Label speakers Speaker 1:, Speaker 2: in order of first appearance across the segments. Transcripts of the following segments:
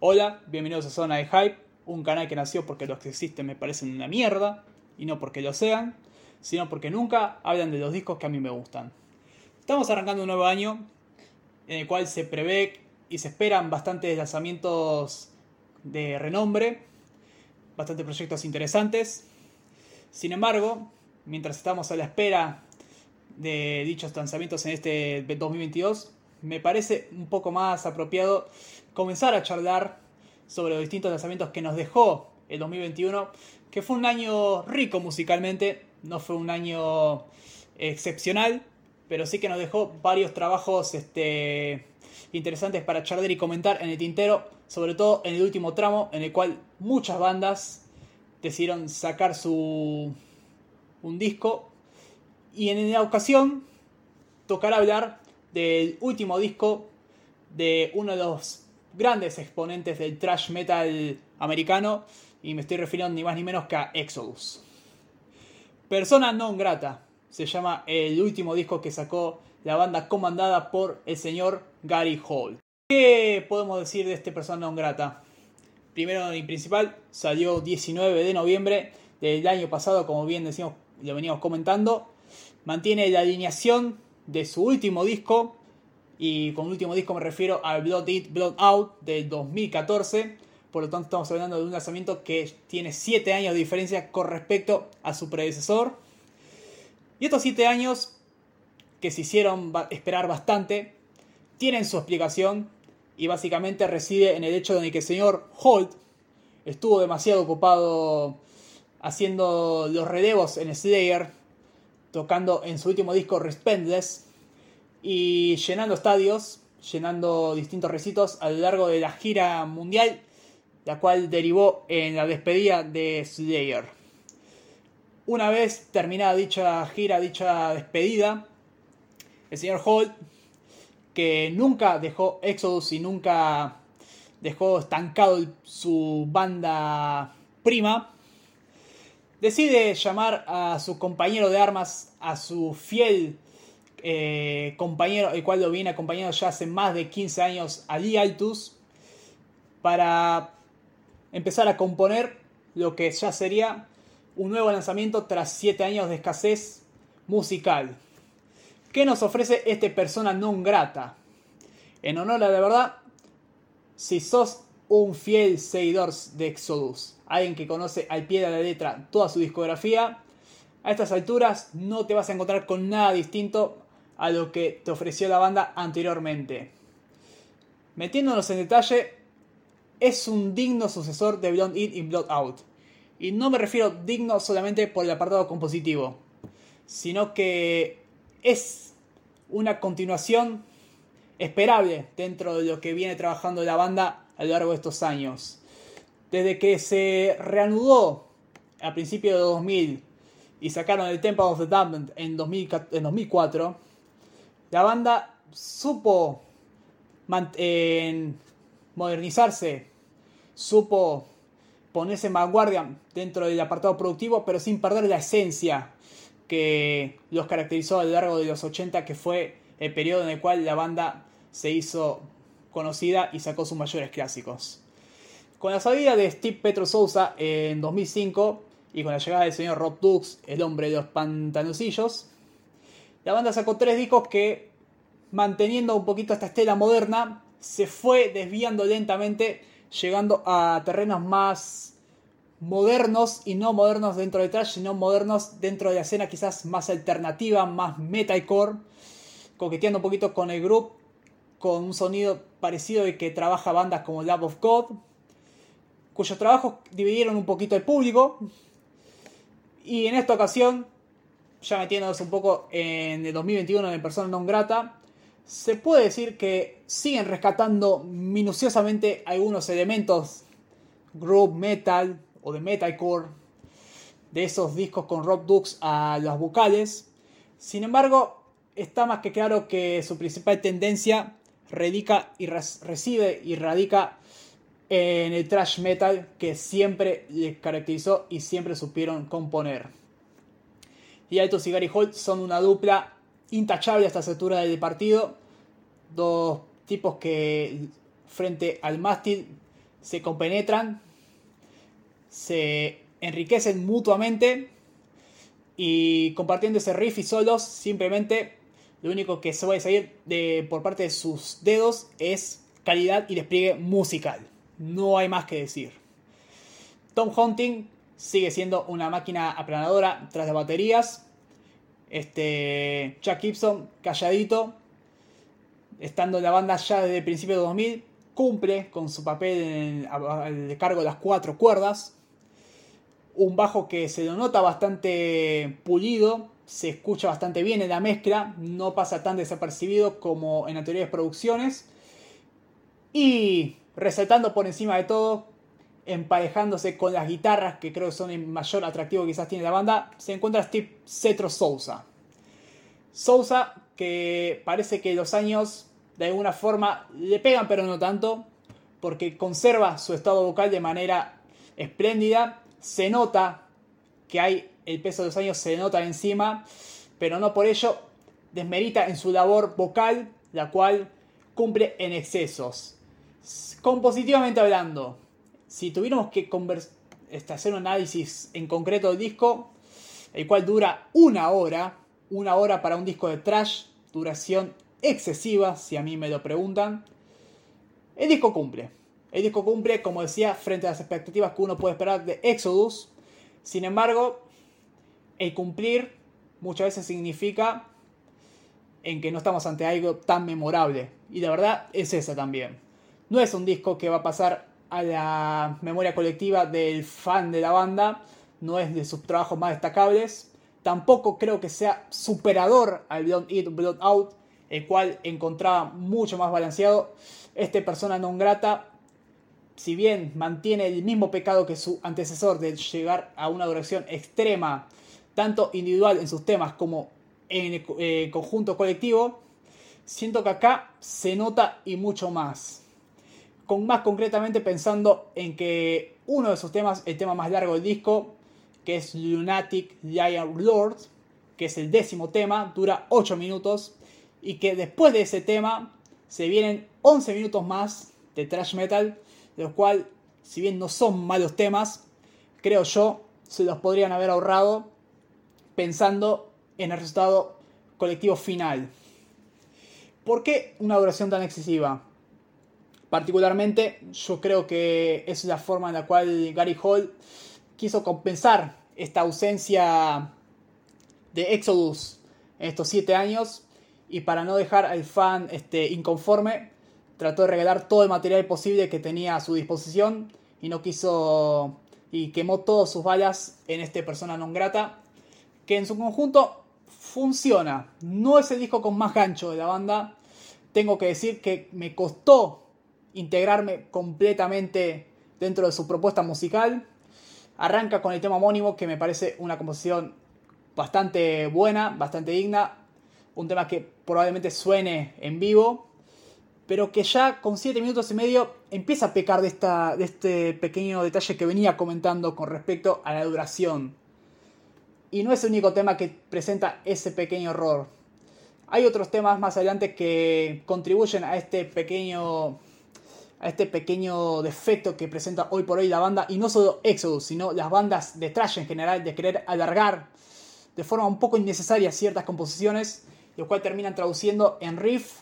Speaker 1: Hola, bienvenidos a Zona de Hype, un canal que nació porque los que existen me parecen una mierda, y no porque lo sean, sino porque nunca hablan de los discos que a mí me gustan. Estamos arrancando un nuevo año en el cual se prevé y se esperan bastantes lanzamientos de renombre, bastantes proyectos interesantes. Sin embargo, mientras estamos a la espera de dichos lanzamientos en este 2022, me parece un poco más apropiado comenzar a charlar sobre los distintos lanzamientos que nos dejó el 2021, que fue un año rico musicalmente, no fue un año excepcional, pero sí que nos dejó varios trabajos este, interesantes para charlar y comentar en el tintero, sobre todo en el último tramo, en el cual muchas bandas decidieron sacar su un disco y en la ocasión tocará hablar del último disco de uno de los grandes exponentes del thrash metal americano y me estoy refiriendo ni más ni menos que a Exodus. Persona non grata se llama el último disco que sacó la banda comandada por el señor Gary Hall. ¿Qué podemos decir de este persona non grata? Primero y principal, salió 19 de noviembre del año pasado, como bien decimos, lo veníamos comentando. Mantiene la alineación de su último disco, y con último disco me refiero al Blood Eat, Blood Out del 2014. Por lo tanto, estamos hablando de un lanzamiento que tiene 7 años de diferencia con respecto a su predecesor. Y estos 7 años, que se hicieron esperar bastante, tienen su explicación y básicamente reside en el hecho de que el señor Holt estuvo demasiado ocupado haciendo los relevos en Slayer, tocando en su último disco Respendless y llenando estadios, llenando distintos recintos a lo largo de la gira mundial, la cual derivó en la despedida de Slayer. Una vez terminada dicha gira, dicha despedida, el señor Holt que nunca dejó Exodus y nunca dejó estancado su banda prima, decide llamar a su compañero de armas, a su fiel eh, compañero, el cual lo viene acompañando ya hace más de 15 años, Ali Altus, para empezar a componer lo que ya sería un nuevo lanzamiento tras 7 años de escasez musical. ¿Qué nos ofrece este persona non grata? En honor a la verdad, si sos un fiel seguidor de Exodus, alguien que conoce al pie de la letra toda su discografía, a estas alturas no te vas a encontrar con nada distinto a lo que te ofreció la banda anteriormente. Metiéndonos en detalle, es un digno sucesor de Blood In y Blood Out. Y no me refiero digno solamente por el apartado compositivo, sino que es una continuación esperable dentro de lo que viene trabajando la banda a lo largo de estos años. Desde que se reanudó a principios de 2000 y sacaron el Temple of the Damned en, 2004, la banda supo modernizarse, supo ponerse en vanguardia dentro del apartado productivo, pero sin perder la esencia que los caracterizó a lo largo de los 80, que fue el periodo en el cual la banda se hizo conocida y sacó sus mayores clásicos. Con la salida de Steve Petro Sousa en 2005 y con la llegada del señor Rob Dux, el hombre de los pantanosillos, la banda sacó tres discos que, manteniendo un poquito esta estela moderna, se fue desviando lentamente, llegando a terrenos más modernos y no modernos dentro de trash, sino modernos dentro de la escena quizás más alternativa, más metalcore, coqueteando un poquito con el grupo, con un sonido parecido de que trabaja bandas como Love of God, cuyos trabajos dividieron un poquito el público. Y en esta ocasión, ya metiéndonos un poco en el 2021 en Persona Non Grata, se puede decir que siguen rescatando minuciosamente algunos elementos group metal o de metalcore de esos discos con Rob Dux a las vocales. Sin embargo, está más que claro que su principal tendencia radica y recibe y radica en el thrash metal que siempre les caracterizó y siempre supieron componer. Y Altos y Gary Holt son una dupla intachable a esta altura del partido. Dos tipos que frente al mástil se compenetran, se enriquecen mutuamente y compartiendo ese riff y solos, simplemente lo único que se a salir de, por parte de sus dedos es calidad y despliegue musical. No hay más que decir. Tom Hunting sigue siendo una máquina aplanadora tras de baterías. Este, Chuck Gibson, calladito, estando en la banda ya desde el principio de 2000, cumple con su papel de cargo de las cuatro cuerdas un bajo que se lo nota bastante pulido, se escucha bastante bien en la mezcla, no pasa tan desapercibido como en anteriores producciones. Y resaltando por encima de todo, emparejándose con las guitarras, que creo que son el mayor atractivo que quizás tiene la banda, se encuentra Steve Cetro Sousa. Sousa, que parece que los años de alguna forma le pegan, pero no tanto, porque conserva su estado vocal de manera espléndida se nota que hay el peso de los años, se nota encima, pero no por ello desmerita en su labor vocal, la cual cumple en excesos. Compositivamente hablando, si tuviéramos que este, hacer un análisis en concreto del disco, el cual dura una hora, una hora para un disco de trash, duración excesiva, si a mí me lo preguntan, el disco cumple. El disco cumple, como decía, frente a las expectativas que uno puede esperar de Exodus. Sin embargo, el cumplir muchas veces significa en que no estamos ante algo tan memorable. Y la verdad es esa también. No es un disco que va a pasar a la memoria colectiva del fan de la banda. No es de sus trabajos más destacables. Tampoco creo que sea superador al Blood In, Blood Out, el cual encontraba mucho más balanceado. Este persona non grata si bien mantiene el mismo pecado que su antecesor de llegar a una duración extrema, tanto individual en sus temas como en el eh, conjunto colectivo, siento que acá se nota y mucho más. Con más concretamente pensando en que uno de sus temas, el tema más largo del disco, que es Lunatic Giant Lord, que es el décimo tema, dura 8 minutos, y que después de ese tema se vienen 11 minutos más de thrash metal de los cuales, si bien no son malos temas, creo yo, se los podrían haber ahorrado pensando en el resultado colectivo final. ¿Por qué una duración tan excesiva? Particularmente, yo creo que es la forma en la cual Gary Hall quiso compensar esta ausencia de Exodus en estos siete años y para no dejar al fan este, inconforme, trató de regalar todo el material posible que tenía a su disposición y no quiso y quemó todas sus balas en este persona non grata que en su conjunto funciona. No es el disco con más gancho de la banda. Tengo que decir que me costó integrarme completamente dentro de su propuesta musical arranca con el tema homónimo que me parece una composición bastante buena bastante digna un tema que probablemente suene en vivo pero que ya con 7 minutos y medio empieza a pecar de, esta, de este pequeño detalle que venía comentando con respecto a la duración. Y no es el único tema que presenta ese pequeño error. Hay otros temas más adelante que contribuyen a este pequeño a este pequeño defecto que presenta hoy por hoy la banda y no solo Exodus, sino las bandas de trash en general de querer alargar de forma un poco innecesaria ciertas composiciones, lo cual terminan traduciendo en riff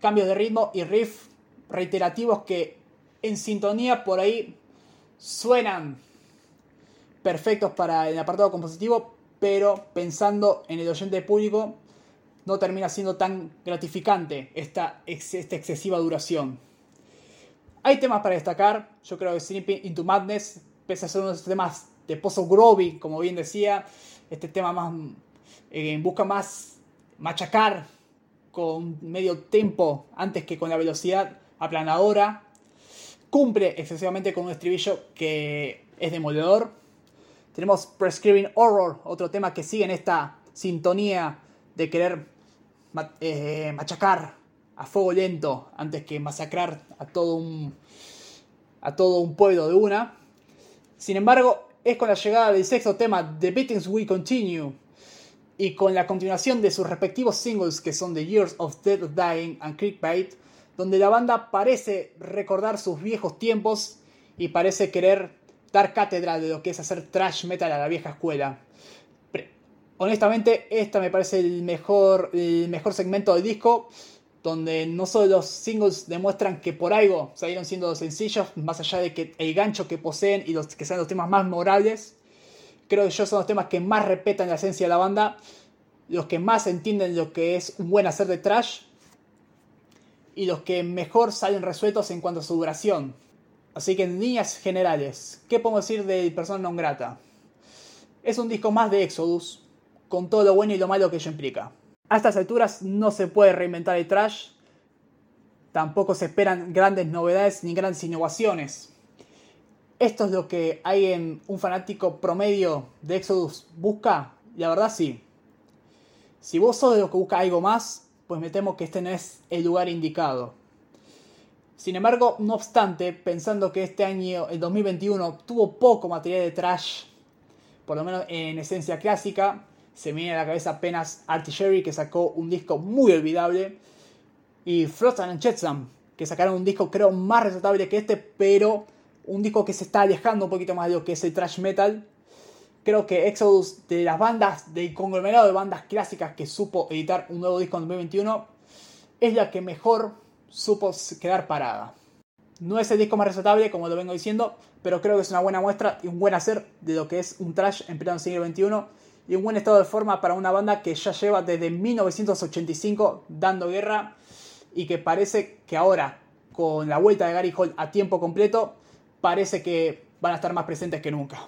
Speaker 1: cambios de ritmo y riff reiterativos que en sintonía por ahí suenan perfectos para el apartado compositivo, pero pensando en el oyente público no termina siendo tan gratificante esta, esta excesiva duración. Hay temas para destacar, yo creo que Sleeping into Madness, pese a ser uno de los temas de Pozo Groovy, como bien decía, este tema más eh, busca más machacar con medio tempo antes que con la velocidad aplanadora. Cumple excesivamente con un estribillo que es demoledor. Tenemos Prescribing Horror, otro tema que sigue en esta sintonía de querer eh, machacar a fuego lento antes que masacrar a todo un, a todo un pueblo de una. Sin embargo, es con la llegada del sexto tema, The Beatings We Continue, y con la continuación de sus respectivos singles que son The Years of Dead Dying and Clickbait, donde la banda parece recordar sus viejos tiempos y parece querer dar cátedra de lo que es hacer trash metal a la vieja escuela. honestamente, esta me parece el mejor, el mejor segmento del disco, donde no solo los singles demuestran que por algo salieron siendo sencillos, más allá de que el gancho que poseen y los que sean los temas más memorables, creo que yo son los temas que más respetan la esencia de la banda, los que más entienden lo que es un buen hacer de trash y los que mejor salen resueltos en cuanto a su duración. Así que en líneas generales, ¿qué podemos decir de Persona Non Grata? Es un disco más de Exodus, con todo lo bueno y lo malo que ello implica. A estas alturas no se puede reinventar el trash, tampoco se esperan grandes novedades ni grandes innovaciones. ¿Esto es lo que hay en un fanático promedio de Exodus busca? La verdad sí. Si vos sos de los que busca algo más, pues me temo que este no es el lugar indicado. Sin embargo, no obstante, pensando que este año, el 2021, tuvo poco material de trash, por lo menos en esencia clásica, se me viene a la cabeza apenas Artillery, que sacó un disco muy olvidable, y Frost and Jetsam, que sacaron un disco creo más resaltable que este, pero un disco que se está alejando un poquito más de lo que es el trash metal. Creo que Exodus, de las bandas, del conglomerado de bandas clásicas que supo editar un nuevo disco en 2021, es la que mejor supo quedar parada. No es el disco más resaltable, como lo vengo diciendo, pero creo que es una buena muestra y un buen hacer de lo que es un trash en pleno siglo XXI y un buen estado de forma para una banda que ya lleva desde 1985 dando guerra y que parece que ahora, con la vuelta de Gary Hall a tiempo completo, parece que van a estar más presentes que nunca.